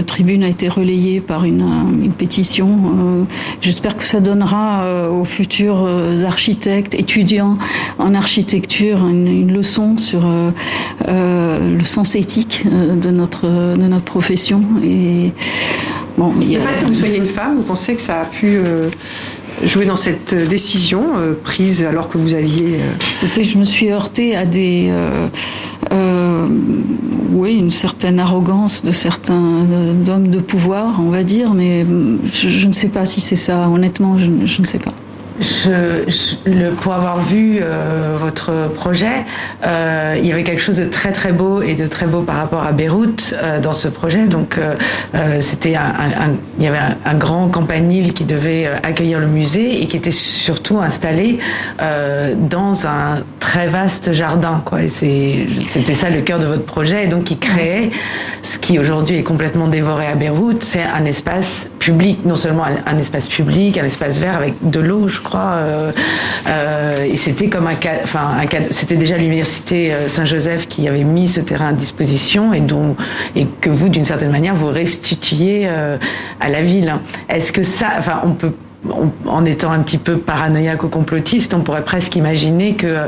tribune a été relayée par une, une pétition. J'espère que ça donnera aux futurs architectes, étudiants en architecture, une, une leçon sur le sens éthique de notre de notre profession. Et bon, le fait que vous soyez une femme, vous pensez que ça a pu euh, jouer dans cette décision euh, prise alors que vous aviez. Euh, je me suis heurtée à des. oui, une certaine arrogance de certains hommes de pouvoir, on va dire, mais je, ne sais pas si c'est ça. Honnêtement, je ne sais pas. Pour avoir vu euh, votre projet, euh, il y avait quelque chose de très très beau et de très beau par rapport à Beyrouth euh, dans ce projet. Donc c'était il y avait un, grand campanile qui devait accueillir le musée et qui était surtout installé dans un très vaste jardin. C'était ça le cœur de votre projet, et donc qui créait ce qui aujourd'hui est complètement dévoré à Beyrouth, c'est un espace public, non seulement un, espace public, un espace vert avec de l'eau, je crois euh, euh, et c'était comme un enfin un c'était déjà l'université euh, Saint-Joseph qui avait mis ce terrain à disposition et dont et que vous d'une certaine manière vous restituiez à la ville. Est-ce que ça, enfin on peut en étant un petit peu paranoïaque ou complotiste, on pourrait presque imaginer que euh,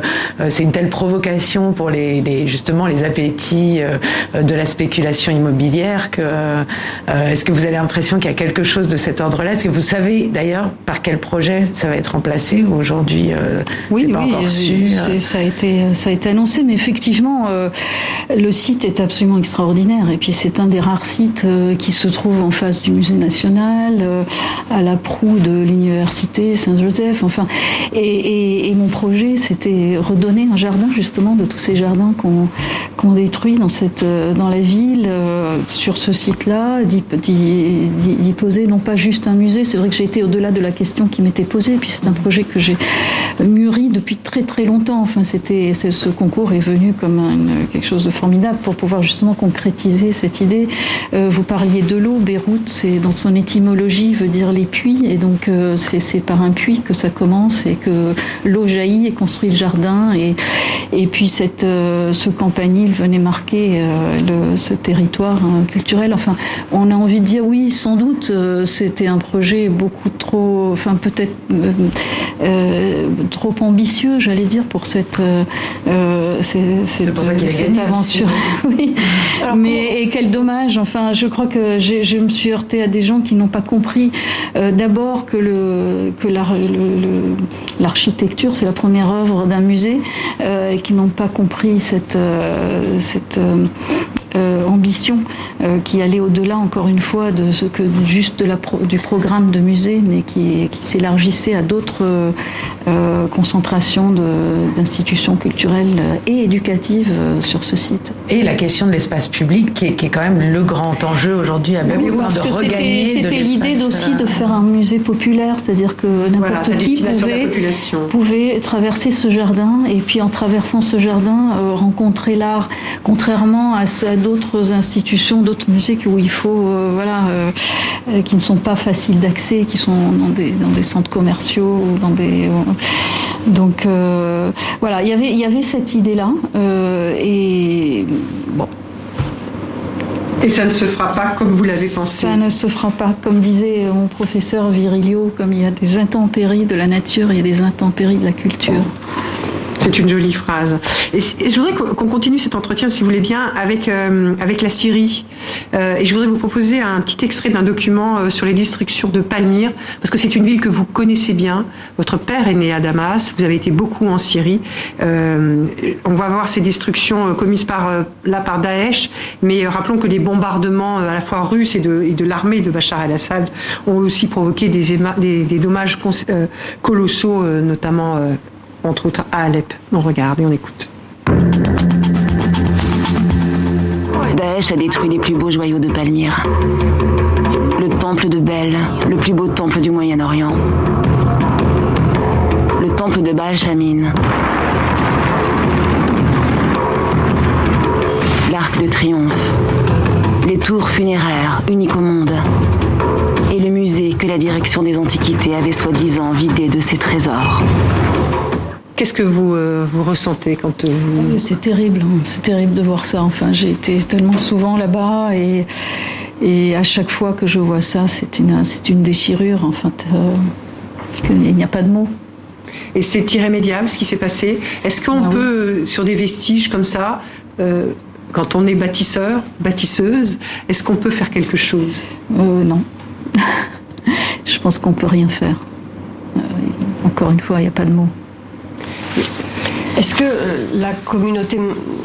c'est une telle provocation pour les, justement les appétits euh, de la spéculation immobilière que est-ce que vous avez l'impression qu'il y a quelque chose de cet ordre-là? Est-ce que vous savez d'ailleurs par quel projet ça va être remplacé aujourd'hui Oui, oui, ça a été ça a été annoncé, mais effectivement le site est absolument extraordinaire et puis c'est un des rares sites qui se trouve en face du musée national, à la proue de l'université Saint-Joseph. Enfin, et, mon projet, c'était redonner un jardin justement de tous ces jardins qu'on détruit dans cette dans la ville, euh, sur ce site-là, d'y poser non pas juste un musée. C'est vrai que j'ai été au-delà de la question qui m'était posée. Puis c'est un projet que j'ai mûri depuis très très longtemps. Enfin, c'était ce concours est venu comme quelque chose de formidable pour pouvoir justement concrétiser cette idée. Euh, vous parliez de l'eau. Beyrouth, c'est dans son étymologie veut dire les puits, et donc euh, c'est par un puits que ça commence et que l'eau jaillit et construit le jardin. Et, et puis cette, euh, ce campanile venait marquer le, ce territoire hein, culturel. Enfin, on a envie de dire oui, sans doute, c'était un projet beaucoup trop, enfin peut-être trop ambitieux, j'allais dire, pour cette, cette, cette aventure. [LAUGHS] oui. Mais et quel dommage. Enfin, je crois que je me suis heurtée à des gens qui n'ont pas compris euh, d'abord que que l'architecture c'est la première œuvre d'un musée euh, et qui n'ont pas compris cette euh, cette ambition qui allait au-delà encore une fois de ce que juste de la du programme de musée mais qui qui s'élargissait à d'autres concentrations d'institutions culturelles et éducatives sur ce site. Et la question de l'espace public qui est, qui est, quand même le grand enjeu aujourd'hui à Beyrouth, de regagner C'était l'idée aussi de faire un musée populaire, c'est-à dire que n'importe qui pouvait, pouvait, traverser ce jardin et puis en traversant ce jardin euh, rencontrer l'art, contrairement à, d'autres institutions, d'autres musées où il faut, euh, voilà, euh, qui ne sont pas faciles d'accès, qui sont dans des, dans des centres commerciaux ou dans des donc voilà, il y avait il y avait cette idée là et bon et ça ne se fera pas comme vous l'avez pensé Ça ne se fera pas. Comme disait mon professeur Virilio, comme il y a des intempéries de la nature, il y a des intempéries de la culture. C'est une jolie phrase. Et, je voudrais qu'on continue cet entretien, si vous voulez bien, avec, euh, avec la Syrie. Euh, et je voudrais vous proposer un petit extrait d'un document euh, sur les destructions de Palmyre, parce que c'est une ville que vous connaissez bien. Votre père est né à Damas, vous avez été beaucoup en Syrie. on va voir ces destructions commises par, là par Daesh, mais rappelons que les bombardements à la fois russes et de, de l'armée de Bachar el-Assad ont aussi provoqué des, des, des dommages colossaux, notamment entre autres à Alep. On regarde et on écoute. Daesh a détruit les plus beaux joyaux de Palmyre. Le temple de Bel, le plus beau temple du Moyen-Orient. Le temple de Baal Shamin. L'arc de triomphe. Les tours funéraires, uniques au monde. Et le musée que la direction des antiquités avait soi-disant vidé de ses trésors. Qu'est-ce que vous, euh, vous ressentez quand vous... C'est terrible, hein. c'est terrible de voir ça. Enfin, j'ai été tellement souvent là-bas et, et à chaque fois que je vois ça, c'est une, c'est une déchirure. En fait, euh, il n'y a pas de mots. Et c'est irrémédiable ce qui s'est passé. Est-ce qu'on ah peut, sur des vestiges comme ça, euh, quand on est bâtisseur, bâtisseuse, est-ce qu'on peut faire quelque chose? Non. [LAUGHS] je pense qu'on peut rien faire. encore une fois, il n'y a pas de mots. Est-ce que euh, la communauté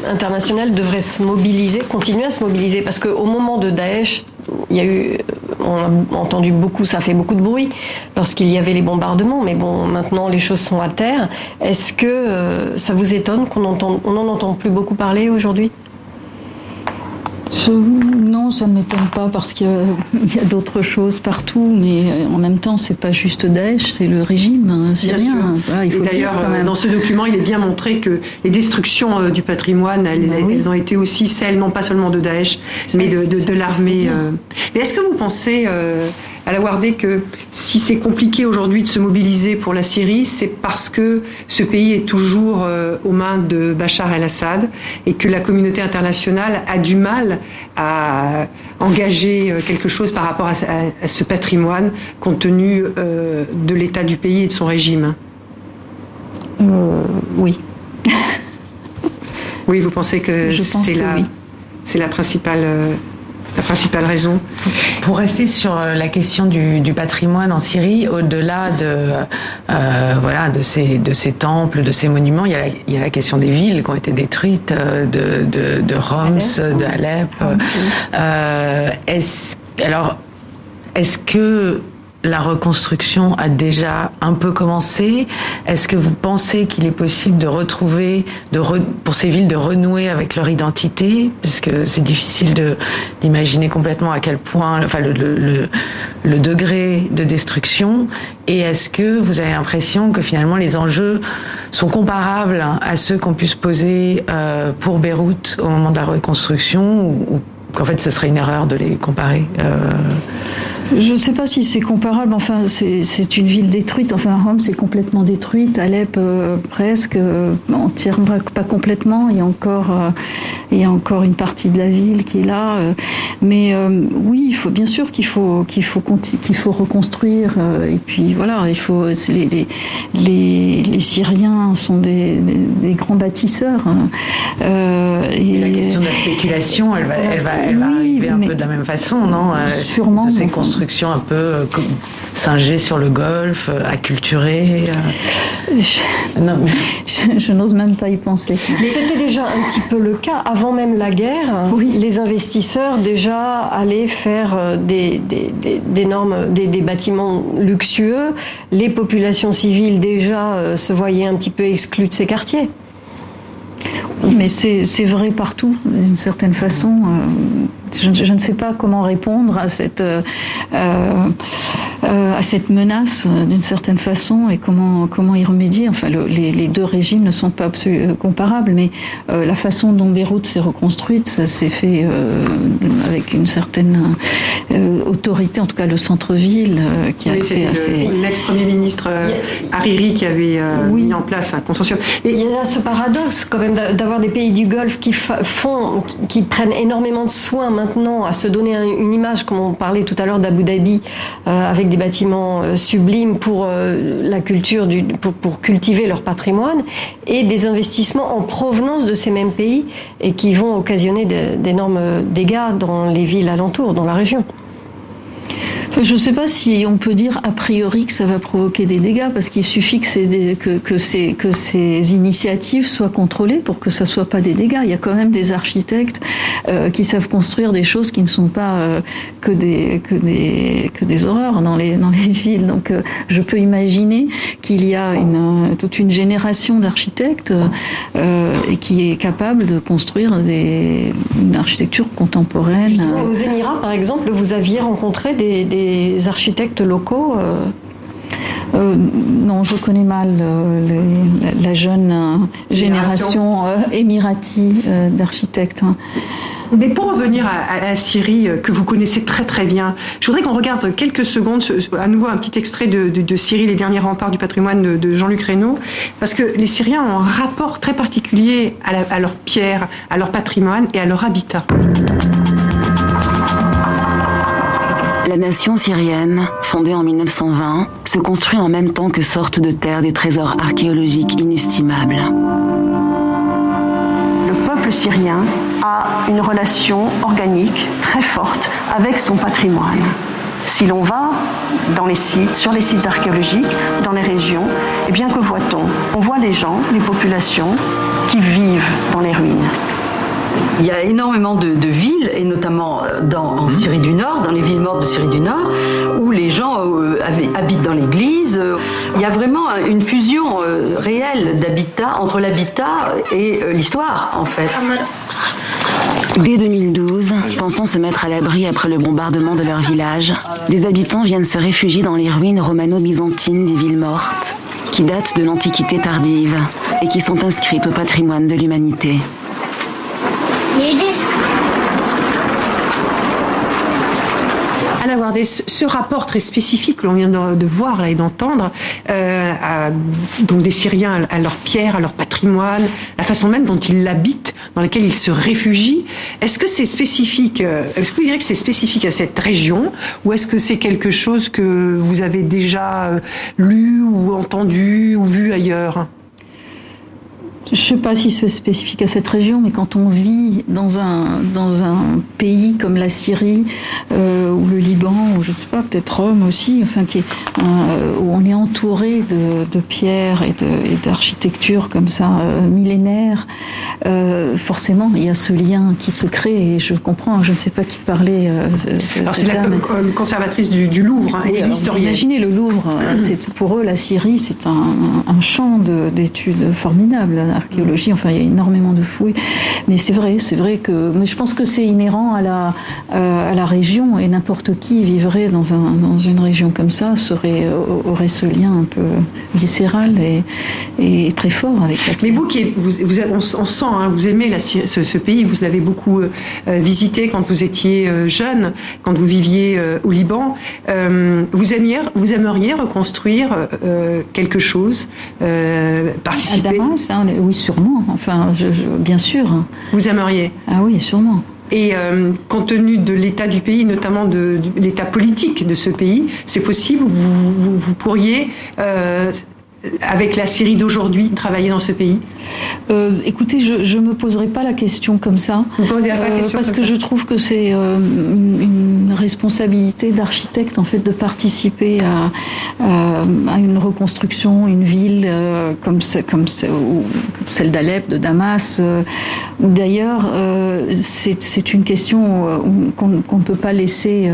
internationale devrait se mobiliser, continuer à se mobiliser? Parce qu'au moment de Daesh, il y a eu, on a entendu beaucoup, ça fait beaucoup de bruit lorsqu'il y avait les bombardements, mais bon, maintenant les choses sont à terre. Est-ce que euh, ça vous étonne qu'on n'en entend plus beaucoup parler aujourd'hui? Non, ça ne m'étonne pas parce qu'il [LAUGHS] y a, d'autres choses partout, mais euh, en même temps, c'est pas juste Daesh, c'est le régime hein, syrien. D'ailleurs, dans ce document, il est bien montré que les destructions euh, du patrimoine, elles, bah ont été aussi celles non pas seulement de Daesh, mais de, l'armée. Euh. Mais est-ce que vous pensez à la Wardé que si c'est compliqué aujourd'hui de se mobiliser pour la Syrie, c'est parce que ce pays est toujours euh, aux mains de Bachar el-Assad et que la communauté internationale a du mal à, engager quelque chose par rapport à, ce patrimoine compte tenu de l'état du pays et de son régime Oui. oui, vous pensez que c'est la, c'est la principale la principale raison. Pour rester sur euh, la question du, patrimoine en Syrie, au-delà de, euh, voilà, de, ces, de ces temples, de ces monuments, il y, a la, il y a la question des villes qui ont été détruites, euh, de, de, de Homs, de Alep. alors, est-ce que la reconstruction a déjà un peu commencé. Est-ce que vous pensez qu'il est possible de retrouver, pour ces villes, de renouer avec leur identité? Parce que c'est difficile d'imaginer complètement à quel point, enfin, le, degré de destruction. Et est-ce que vous avez l'impression que finalement les enjeux sont comparables à ceux qu'on puisse poser euh, pour Beyrouth au moment de la reconstruction ou, qu'en fait ce serait une erreur de les comparer euh... Je ne sais pas si c'est comparable. Enfin, c'est une ville détruite. Enfin, Rome, c'est complètement détruite. Alep, euh, presque. Euh, entièrement, pas complètement. Il y a encore, euh, il y a encore une partie de la ville qui est là. Mais oui, il faut bien sûr qu'il faut qu'il faut qu'il faut reconstruire. et puis voilà, il faut. Les, les, les, les, Syriens sont des, des, grands bâtisseurs. Hein. et, la question de la spéculation, elle va, elle va, elle va arriver un peu de la même façon, non Sûrement. De ces construction un peu euh, singée sur le golf, euh, acculturée. Euh. Je, non, je, n'ose même pas y penser. Mais c'était déjà un petit peu le cas avant même la guerre. Oui. Les investisseurs déjà allaient faire des, des, des, normes, des, des, bâtiments luxueux. Les populations civiles déjà se voyaient un petit peu exclues de ces quartiers. Mais c'est vrai partout, d'une certaine façon. Je, je, ne sais pas comment répondre à cette, euh, euh, à cette menace euh, d'une certaine façon et comment, comment y remédier. Enfin, le, les, les, deux régimes ne sont pas euh, comparables, mais euh, la façon dont Beyrouth s'est reconstruite, ça s'est fait euh, avec une certaine autorité, en tout cas le centre-ville, qui a oui, été L'ex-premier ministre Hariri qui avait oui. mis en place un consortium. Et il y a ce paradoxe quand même d'avoir des pays du Golfe qui font, qui prennent énormément de soins maintenant à se donner une image, comme on parlait tout à l'heure d'Abu Dhabi, euh, avec des bâtiments euh, sublimes pour euh, la culture, pour, cultiver leur patrimoine, et des investissements en provenance de ces mêmes pays et qui vont occasionner d'énormes dégâts dans les villes alentours, dans la région. Je ne sais pas si on peut dire a priori que ça va provoquer des dégâts, parce qu'il suffit que, des, que, ces, que ces initiatives soient contrôlées pour que ça soit pas des dégâts. Il y a quand même des architectes euh, qui savent construire des choses qui ne sont pas euh, que, des, que, des, que des horreurs dans les, dans les [LAUGHS] villes. Donc euh, je peux imaginer qu'il y a une, toute une génération d'architectes qui est capable de construire des, une architecture contemporaine. Aux Émirats, par exemple, vous aviez rencontré des des architectes locaux euh, euh, non, je connais mal euh, les, la, jeune euh, génération, émirati d'architectes. Hein. Mais pour revenir à, Syrie, que vous connaissez très très bien, je voudrais qu'on regarde quelques secondes, à nouveau un petit extrait de, de, de Syrie, les derniers remparts du patrimoine de, de Jean-Luc Reynaud, parce que les Syriens ont un rapport très particulier à, la, à leurs pierres, à leur patrimoine et à leur habitat. La nation syrienne, fondée en 1920, se construit en même temps que sortent de terre des trésors archéologiques inestimables. Le peuple syrien a une relation organique très forte avec son patrimoine. Si l'on va dans les sites, sur les sites archéologiques, dans les régions, eh bien que voit-on? On voit les gens, les populations qui vivent dans les ruines. Il y a énormément de, de villes, et notamment euh, dans, en mhm. Syrie du Nord, dans les villes mortes de Syrie du Nord, où les gens euh, avaient, habitent dans l'église. Il y a vraiment une fusion euh, réelle d'habitat entre l'habitat et euh, l'histoire, en fait. Dès 2012, pensant se mettre à l'abri après le bombardement de leur village, des habitants viennent se réfugier dans les ruines romano-byzantines des villes mortes, qui datent de l'Antiquité tardive et qui sont inscrites au patrimoine de l'humanité. Ce rapport très spécifique que l'on vient de, voir et d'entendre, euh, donc des Syriens à leur pierre, à leur patrimoine, la façon même dont ils l'habitent, dans laquelle ils se réfugient, est-ce que c'est spécifique euh, Est-ce que vous direz que c'est spécifique à cette région, ou est-ce que c'est quelque chose que vous avez déjà euh, lu ou entendu ou vu ailleurs? Je ne sais pas si c'est spécifique à cette région, mais quand on vit dans un, dans un pays comme la Syrie euh, ou le Liban, ou je ne sais pas, peut-être Rome aussi, enfin, qui est, euh, où on est entouré de, de pierres et d'architecture comme ça euh, millénaire, euh, forcément il y a ce lien qui se crée et je comprends, je ne sais pas qui parlait. Alors c'est la conservatrice du, du Louvre hein, et l'historienne. Imaginez le Louvre, c'est pour eux la Syrie c'est un, un champ d'études formidable archéologie. Enfin, il y a énormément de fouilles. Mais c'est vrai, c'est vrai que. Mais je pense que c'est inhérent à la, euh, à la région et n'importe qui vivrait dans, un, dans une région comme ça serait, euh, aurait ce lien un peu viscéral et, et très fort avec la Mais vous, qui vous, vous on, sent, hein, vous aimez la, ce, ce, pays, vous l'avez beaucoup euh, visité quand vous étiez jeune, quand vous viviez au Liban. vous, aimiez, vous aimeriez reconstruire quelque chose, participer? À Damas, hein, oui, sûrement. Enfin, bien sûr. Vous aimeriez Ah oui, sûrement. Et euh, compte tenu de l'état du pays, notamment de, l'état politique de ce pays, c'est possible, vous, vous, pourriez euh, avec la Syrie d'aujourd'hui, travailler dans ce pays euh, Écoutez, je ne me poserai pas la question comme ça. Euh, parce que je trouve que c'est euh, une, responsabilité d'architecte en fait de participer à, à, une reconstruction, une ville comme, comme, celle d'Alep, de Damas. D'ailleurs, c'est une question qu'on ne peut pas laisser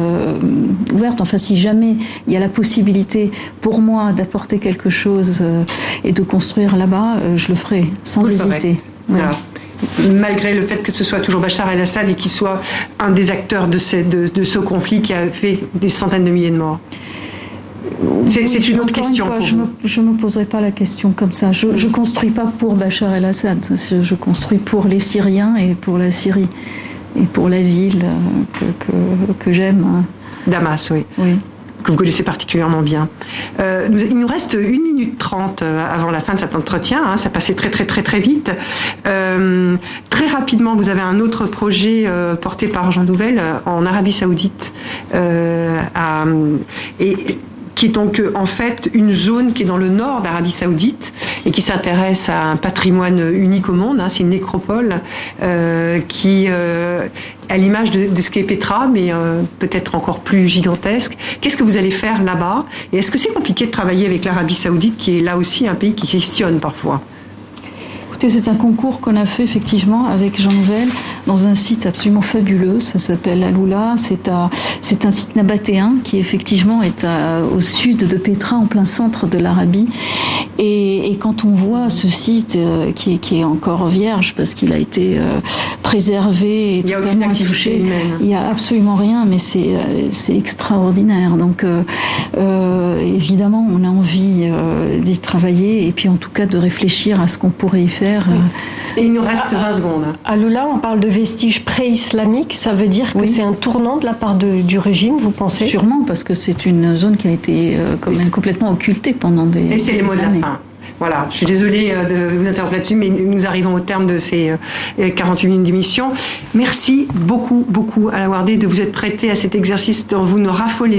ouverte. Enfin, si jamais il y a la possibilité pour moi d'apporter quelque chose euh, et de construire là-bas, euh, je le ferai sans hésiter. malgré le fait que ce soit toujours Bachar el-Assad et qu'il soit un des acteurs de, de, ce conflit qui a fait des centaines de milliers de morts. C'est une autre question. je ne me, poserai pas la question comme ça. Je ne construis pas pour Bachar el-Assad. Je, construis pour les Syriens et pour la Syrie. Et pour la ville euh, que, que, que j'aime. Hein. Damas, oui. Oui que vous connaissez particulièrement bien. Euh, il nous reste une minute trente euh, avant la fin de cet entretien. Hein, ça passait très très très très vite. Euh, très rapidement, vous avez un autre projet porté par Jean Nouvel en Arabie Saoudite. À, et qui est donc en fait une zone qui est dans le nord d'Arabie Saoudite et qui s'intéresse à un patrimoine unique au monde. Hein, c'est une nécropole euh, qui, euh, à l'image de, de, ce qu'est Petra, mais euh, peut-être encore plus gigantesque. Qu'est-ce que vous allez faire là-bas? Et est-ce que c'est compliqué de travailler avec l'Arabie Saoudite, qui est là aussi un pays qui questionne parfois? C'est un concours qu'on a fait effectivement avec Jean Nouvel dans un site absolument fabuleux. Ça s'appelle Aloula. C'est un site nabatéen qui effectivement est au sud de Petra, en plein centre de l'Arabie. Et, quand on voit ce site euh, qui, est, qui, est, encore vierge parce qu'il a été euh, préservé et il totalement touché, il n'y a absolument rien, mais c'est euh, extraordinaire. Donc évidemment, on a envie d'y travailler et puis en tout cas de réfléchir à ce qu'on pourrait y faire et il nous reste 20 secondes. À Lula, on parle de vestiges pré-islamiques. Ça veut dire que c'est un tournant de la part du régime, vous pensez? Sûrement, parce que c'est une zone qui a été euh, quand même complètement occultée pendant des Et c'est les mots de la fin. Voilà, je suis désolée euh, de vous interrompre là-dessus, mais nous arrivons au terme de ces 48 euh, minutes d'émission. Merci beaucoup, beaucoup à la Wardé de vous être prêté à cet exercice dont vous ne raffolez